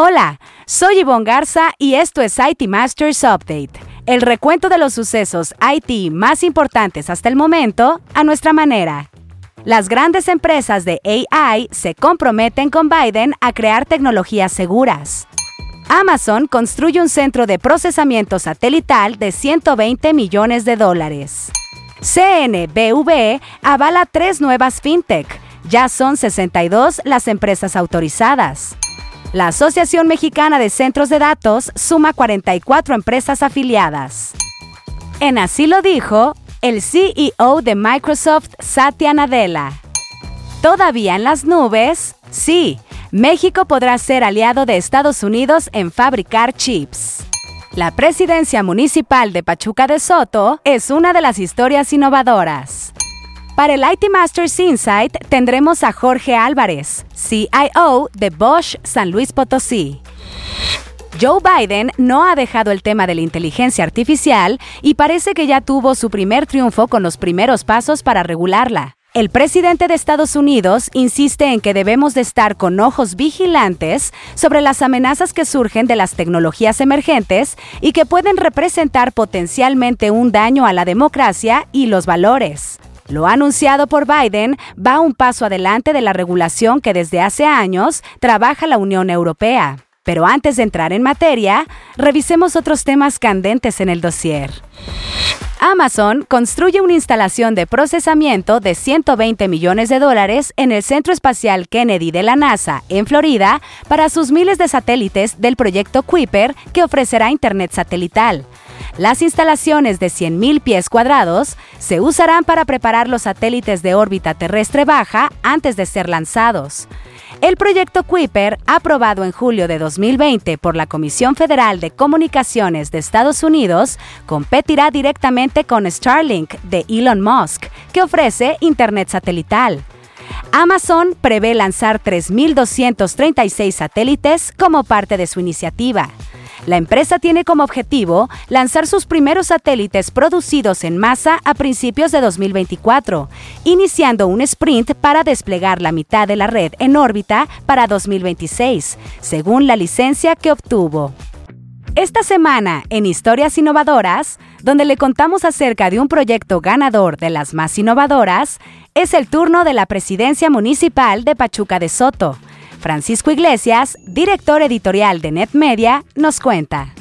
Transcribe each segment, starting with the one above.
Hola, soy Yvonne Garza y esto es IT Masters Update, el recuento de los sucesos IT más importantes hasta el momento a nuestra manera. Las grandes empresas de AI se comprometen con Biden a crear tecnologías seguras. Amazon construye un centro de procesamiento satelital de 120 millones de dólares. CNBV avala tres nuevas fintech. Ya son 62 las empresas autorizadas. La Asociación Mexicana de Centros de Datos suma 44 empresas afiliadas. En así lo dijo el CEO de Microsoft, Satya Nadella. Todavía en las nubes, sí, México podrá ser aliado de Estados Unidos en fabricar chips. La presidencia municipal de Pachuca de Soto es una de las historias innovadoras. Para el IT Masters Insight tendremos a Jorge Álvarez, CIO de Bosch San Luis Potosí. Joe Biden no ha dejado el tema de la inteligencia artificial y parece que ya tuvo su primer triunfo con los primeros pasos para regularla. El presidente de Estados Unidos insiste en que debemos de estar con ojos vigilantes sobre las amenazas que surgen de las tecnologías emergentes y que pueden representar potencialmente un daño a la democracia y los valores. Lo anunciado por Biden va un paso adelante de la regulación que desde hace años trabaja la Unión Europea. Pero antes de entrar en materia, revisemos otros temas candentes en el dossier. Amazon construye una instalación de procesamiento de 120 millones de dólares en el Centro Espacial Kennedy de la NASA, en Florida, para sus miles de satélites del proyecto Kuiper que ofrecerá Internet satelital. Las instalaciones de 100.000 pies cuadrados se usarán para preparar los satélites de órbita terrestre baja antes de ser lanzados. El proyecto Kuiper, aprobado en julio de 2020 por la Comisión Federal de Comunicaciones de Estados Unidos, competirá directamente con Starlink de Elon Musk, que ofrece Internet satelital. Amazon prevé lanzar 3.236 satélites como parte de su iniciativa. La empresa tiene como objetivo lanzar sus primeros satélites producidos en masa a principios de 2024, iniciando un sprint para desplegar la mitad de la red en órbita para 2026, según la licencia que obtuvo. Esta semana, en Historias Innovadoras, donde le contamos acerca de un proyecto ganador de las más innovadoras, es el turno de la presidencia municipal de Pachuca de Soto, Francisco Iglesias, director editorial de NetMedia, nos cuenta.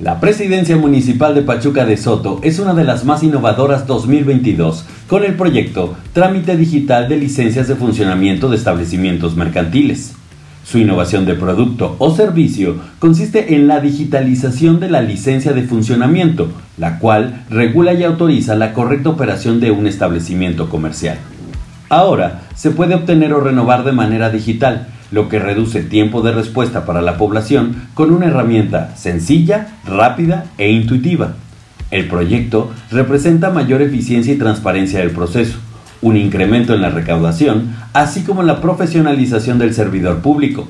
La presidencia municipal de Pachuca de Soto es una de las más innovadoras 2022 con el proyecto Trámite Digital de Licencias de Funcionamiento de Establecimientos Mercantiles. Su innovación de producto o servicio consiste en la digitalización de la licencia de funcionamiento, la cual regula y autoriza la correcta operación de un establecimiento comercial. Ahora se puede obtener o renovar de manera digital, lo que reduce tiempo de respuesta para la población con una herramienta sencilla, rápida e intuitiva. El proyecto representa mayor eficiencia y transparencia del proceso, un incremento en la recaudación, así como la profesionalización del servidor público.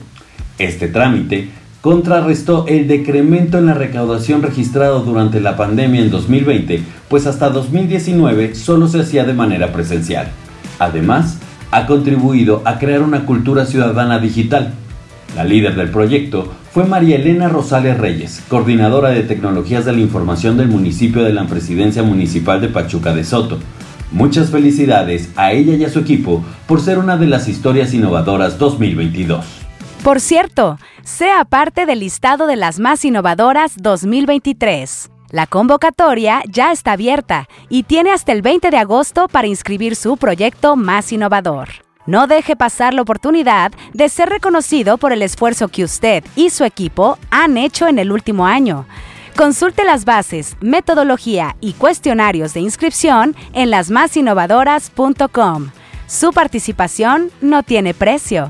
Este trámite contrarrestó el decremento en la recaudación registrado durante la pandemia en 2020, pues hasta 2019 solo se hacía de manera presencial. Además, ha contribuido a crear una cultura ciudadana digital. La líder del proyecto fue María Elena Rosales Reyes, coordinadora de tecnologías de la información del municipio de la Presidencia Municipal de Pachuca de Soto. Muchas felicidades a ella y a su equipo por ser una de las historias innovadoras 2022. Por cierto, sea parte del listado de las más innovadoras 2023. La convocatoria ya está abierta y tiene hasta el 20 de agosto para inscribir su proyecto más innovador. No deje pasar la oportunidad de ser reconocido por el esfuerzo que usted y su equipo han hecho en el último año. Consulte las bases, metodología y cuestionarios de inscripción en lasmasinnovadoras.com. Su participación no tiene precio.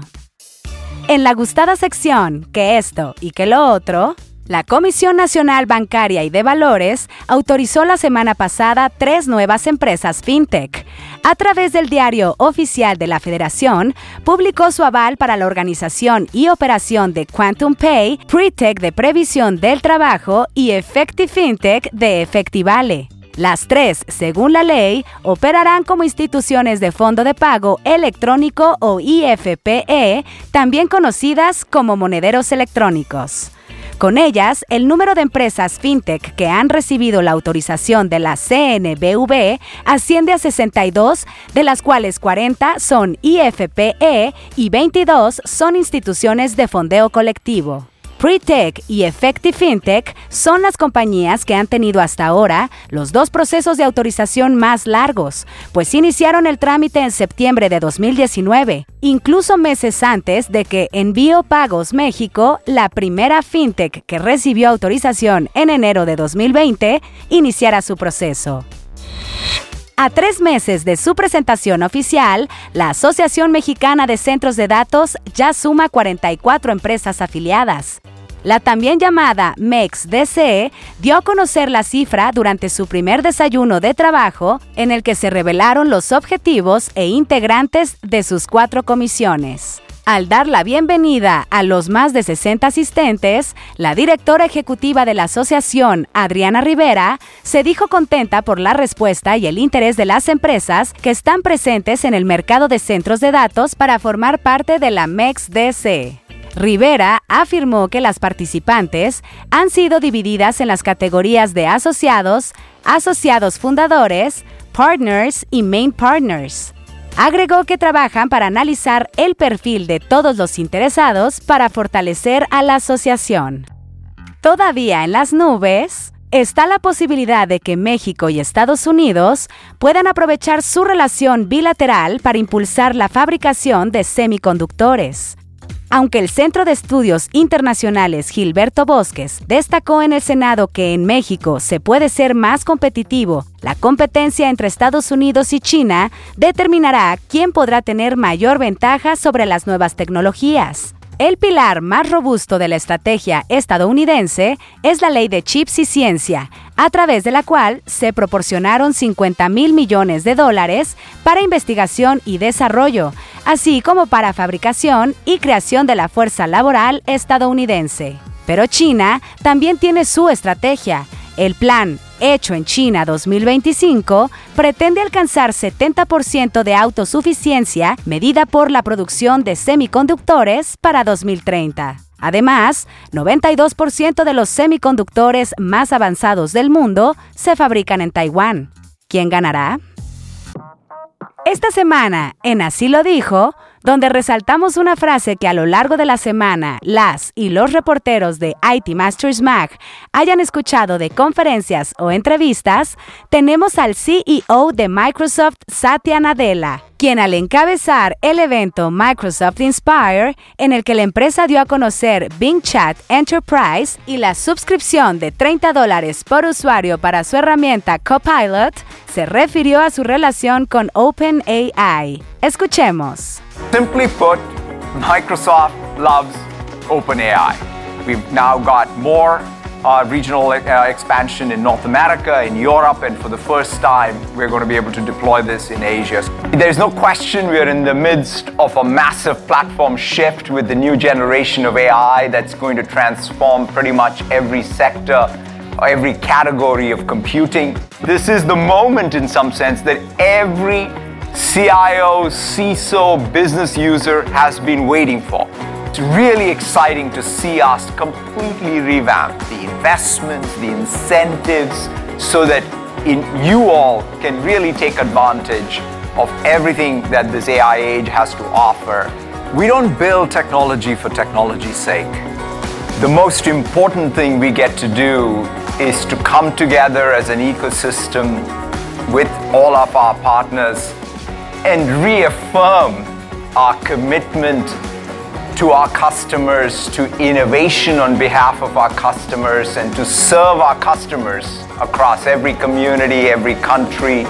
En la gustada sección, que esto y que lo otro, la Comisión Nacional Bancaria y de Valores autorizó la semana pasada tres nuevas empresas fintech. A través del diario oficial de la Federación, publicó su aval para la organización y operación de Quantum Pay, Pretech de Previsión del Trabajo y Effective Fintech de Efectivale. Las tres, según la ley, operarán como instituciones de fondo de pago electrónico o IFPE, también conocidas como monederos electrónicos. Con ellas, el número de empresas fintech que han recibido la autorización de la CNBV asciende a 62, de las cuales 40 son IFPE y 22 son instituciones de fondeo colectivo. Pretech y Effective FinTech son las compañías que han tenido hasta ahora los dos procesos de autorización más largos, pues iniciaron el trámite en septiembre de 2019, incluso meses antes de que Envío Pagos México, la primera FinTech que recibió autorización en enero de 2020, iniciara su proceso. A tres meses de su presentación oficial, la Asociación Mexicana de Centros de Datos ya suma 44 empresas afiliadas. La también llamada MEXDC dio a conocer la cifra durante su primer desayuno de trabajo en el que se revelaron los objetivos e integrantes de sus cuatro comisiones. Al dar la bienvenida a los más de 60 asistentes, la directora ejecutiva de la asociación, Adriana Rivera, se dijo contenta por la respuesta y el interés de las empresas que están presentes en el mercado de centros de datos para formar parte de la MEXDC. Rivera afirmó que las participantes han sido divididas en las categorías de asociados, asociados fundadores, partners y main partners. Agregó que trabajan para analizar el perfil de todos los interesados para fortalecer a la asociación. Todavía en las nubes, está la posibilidad de que México y Estados Unidos puedan aprovechar su relación bilateral para impulsar la fabricación de semiconductores. Aunque el Centro de Estudios Internacionales Gilberto Bosques destacó en el Senado que en México se puede ser más competitivo, la competencia entre Estados Unidos y China determinará quién podrá tener mayor ventaja sobre las nuevas tecnologías. El pilar más robusto de la estrategia estadounidense es la ley de chips y ciencia, a través de la cual se proporcionaron 50 mil millones de dólares para investigación y desarrollo, así como para fabricación y creación de la fuerza laboral estadounidense. Pero China también tiene su estrategia. El plan hecho en China 2025, pretende alcanzar 70% de autosuficiencia medida por la producción de semiconductores para 2030. Además, 92% de los semiconductores más avanzados del mundo se fabrican en Taiwán. ¿Quién ganará? Esta semana, en Así lo dijo, donde resaltamos una frase que a lo largo de la semana las y los reporteros de IT Masters Mag hayan escuchado de conferencias o entrevistas, tenemos al CEO de Microsoft, Satya Nadella, quien al encabezar el evento Microsoft Inspire, en el que la empresa dio a conocer Bing Chat Enterprise y la suscripción de 30 dólares por usuario para su herramienta Copilot, se refirió a su relación con OpenAI. Escuchemos. Simply put, Microsoft loves OpenAI. We've now got more uh, regional uh, expansion in North America, in Europe, and for the first time, we're going to be able to deploy this in Asia. There's no question we're in the midst of a massive platform shift with the new generation of AI that's going to transform pretty much every sector every category of computing. This is the moment, in some sense, that every CIO, CISO, business user has been waiting for. It's really exciting to see us completely revamp the investments, the incentives, so that in, you all can really take advantage of everything that this AI age has to offer. We don't build technology for technology's sake. The most important thing we get to do is to come together as an ecosystem with all of our partners and reaffirm our commitment to our customers, to innovation on behalf of our customers, and to serve our customers across every community, every country,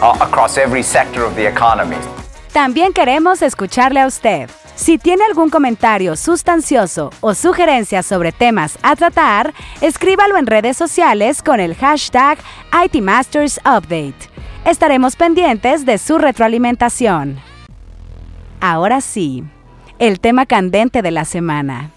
uh, across every sector of the economy. También queremos escucharle a usted. Si tiene algún comentario sustancioso o sugerencia sobre temas a tratar, escríbalo en redes sociales con el hashtag ITMastersUpdate. Estaremos pendientes de su retroalimentación. Ahora sí, el tema candente de la semana.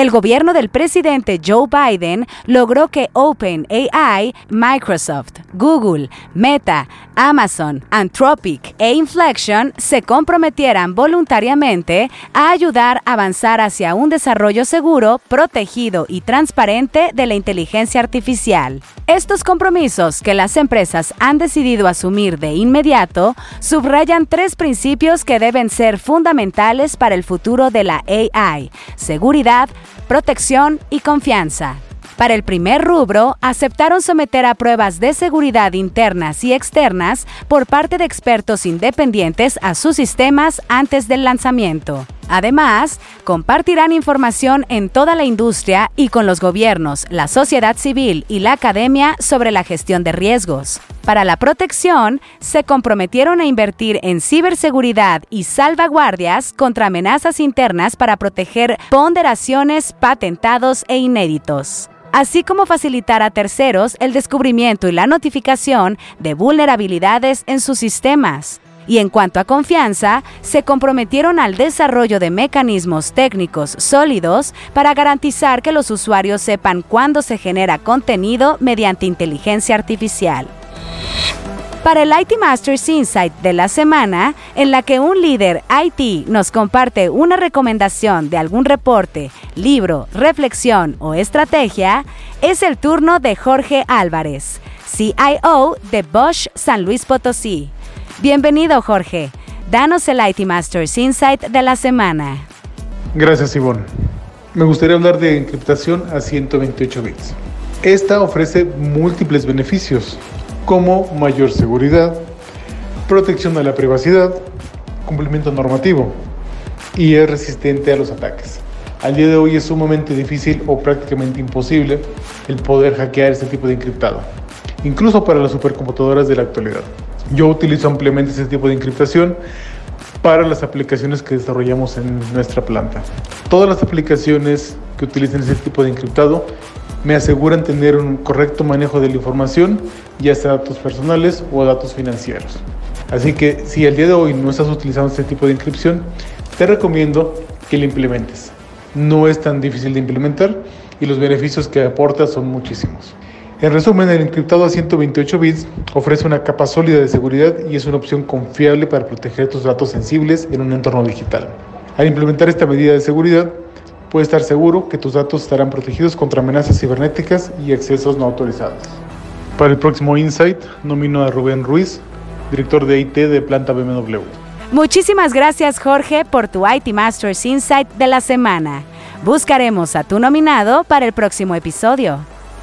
El gobierno del presidente Joe Biden logró que OpenAI, Microsoft, Google, Meta, Amazon, Anthropic e Inflection se comprometieran voluntariamente a ayudar a avanzar hacia un desarrollo seguro, protegido y transparente de la inteligencia artificial. Estos compromisos que las empresas han decidido asumir de inmediato subrayan tres principios que deben ser fundamentales para el futuro de la AI, seguridad, protección y confianza. Para el primer rubro, aceptaron someter a pruebas de seguridad internas y externas por parte de expertos independientes a sus sistemas antes del lanzamiento. Además, compartirán información en toda la industria y con los gobiernos, la sociedad civil y la academia sobre la gestión de riesgos. Para la protección, se comprometieron a invertir en ciberseguridad y salvaguardias contra amenazas internas para proteger ponderaciones, patentados e inéditos así como facilitar a terceros el descubrimiento y la notificación de vulnerabilidades en sus sistemas. Y en cuanto a confianza, se comprometieron al desarrollo de mecanismos técnicos sólidos para garantizar que los usuarios sepan cuándo se genera contenido mediante inteligencia artificial para el IT Masters Insight de la semana, en la que un líder IT nos comparte una recomendación de algún reporte, libro, reflexión o estrategia, es el turno de Jorge Álvarez, CIO de Bosch San Luis Potosí. Bienvenido Jorge, danos el IT Masters Insight de la semana. Gracias Ivonne. Me gustaría hablar de encriptación a 128 bits. Esta ofrece múltiples beneficios, como mayor seguridad, protección de la privacidad, cumplimiento normativo y es resistente a los ataques. Al día de hoy es sumamente difícil o prácticamente imposible el poder hackear este tipo de encriptado, incluso para las supercomputadoras de la actualidad. Yo utilizo ampliamente este tipo de encriptación para las aplicaciones que desarrollamos en nuestra planta. Todas las aplicaciones que utilicen este tipo de encriptado me aseguran tener un correcto manejo de la información, ya sea datos personales o datos financieros. Así que si el día de hoy no estás utilizando este tipo de inscripción, te recomiendo que lo implementes. No es tan difícil de implementar y los beneficios que aporta son muchísimos. En resumen, el encriptado a 128 bits ofrece una capa sólida de seguridad y es una opción confiable para proteger tus datos sensibles en un entorno digital. Al implementar esta medida de seguridad, puedes estar seguro que tus datos estarán protegidos contra amenazas cibernéticas y accesos no autorizados. Para el próximo Insight, nomino a Rubén Ruiz, director de IT de Planta BMW. Muchísimas gracias Jorge por tu IT Masters Insight de la semana. Buscaremos a tu nominado para el próximo episodio.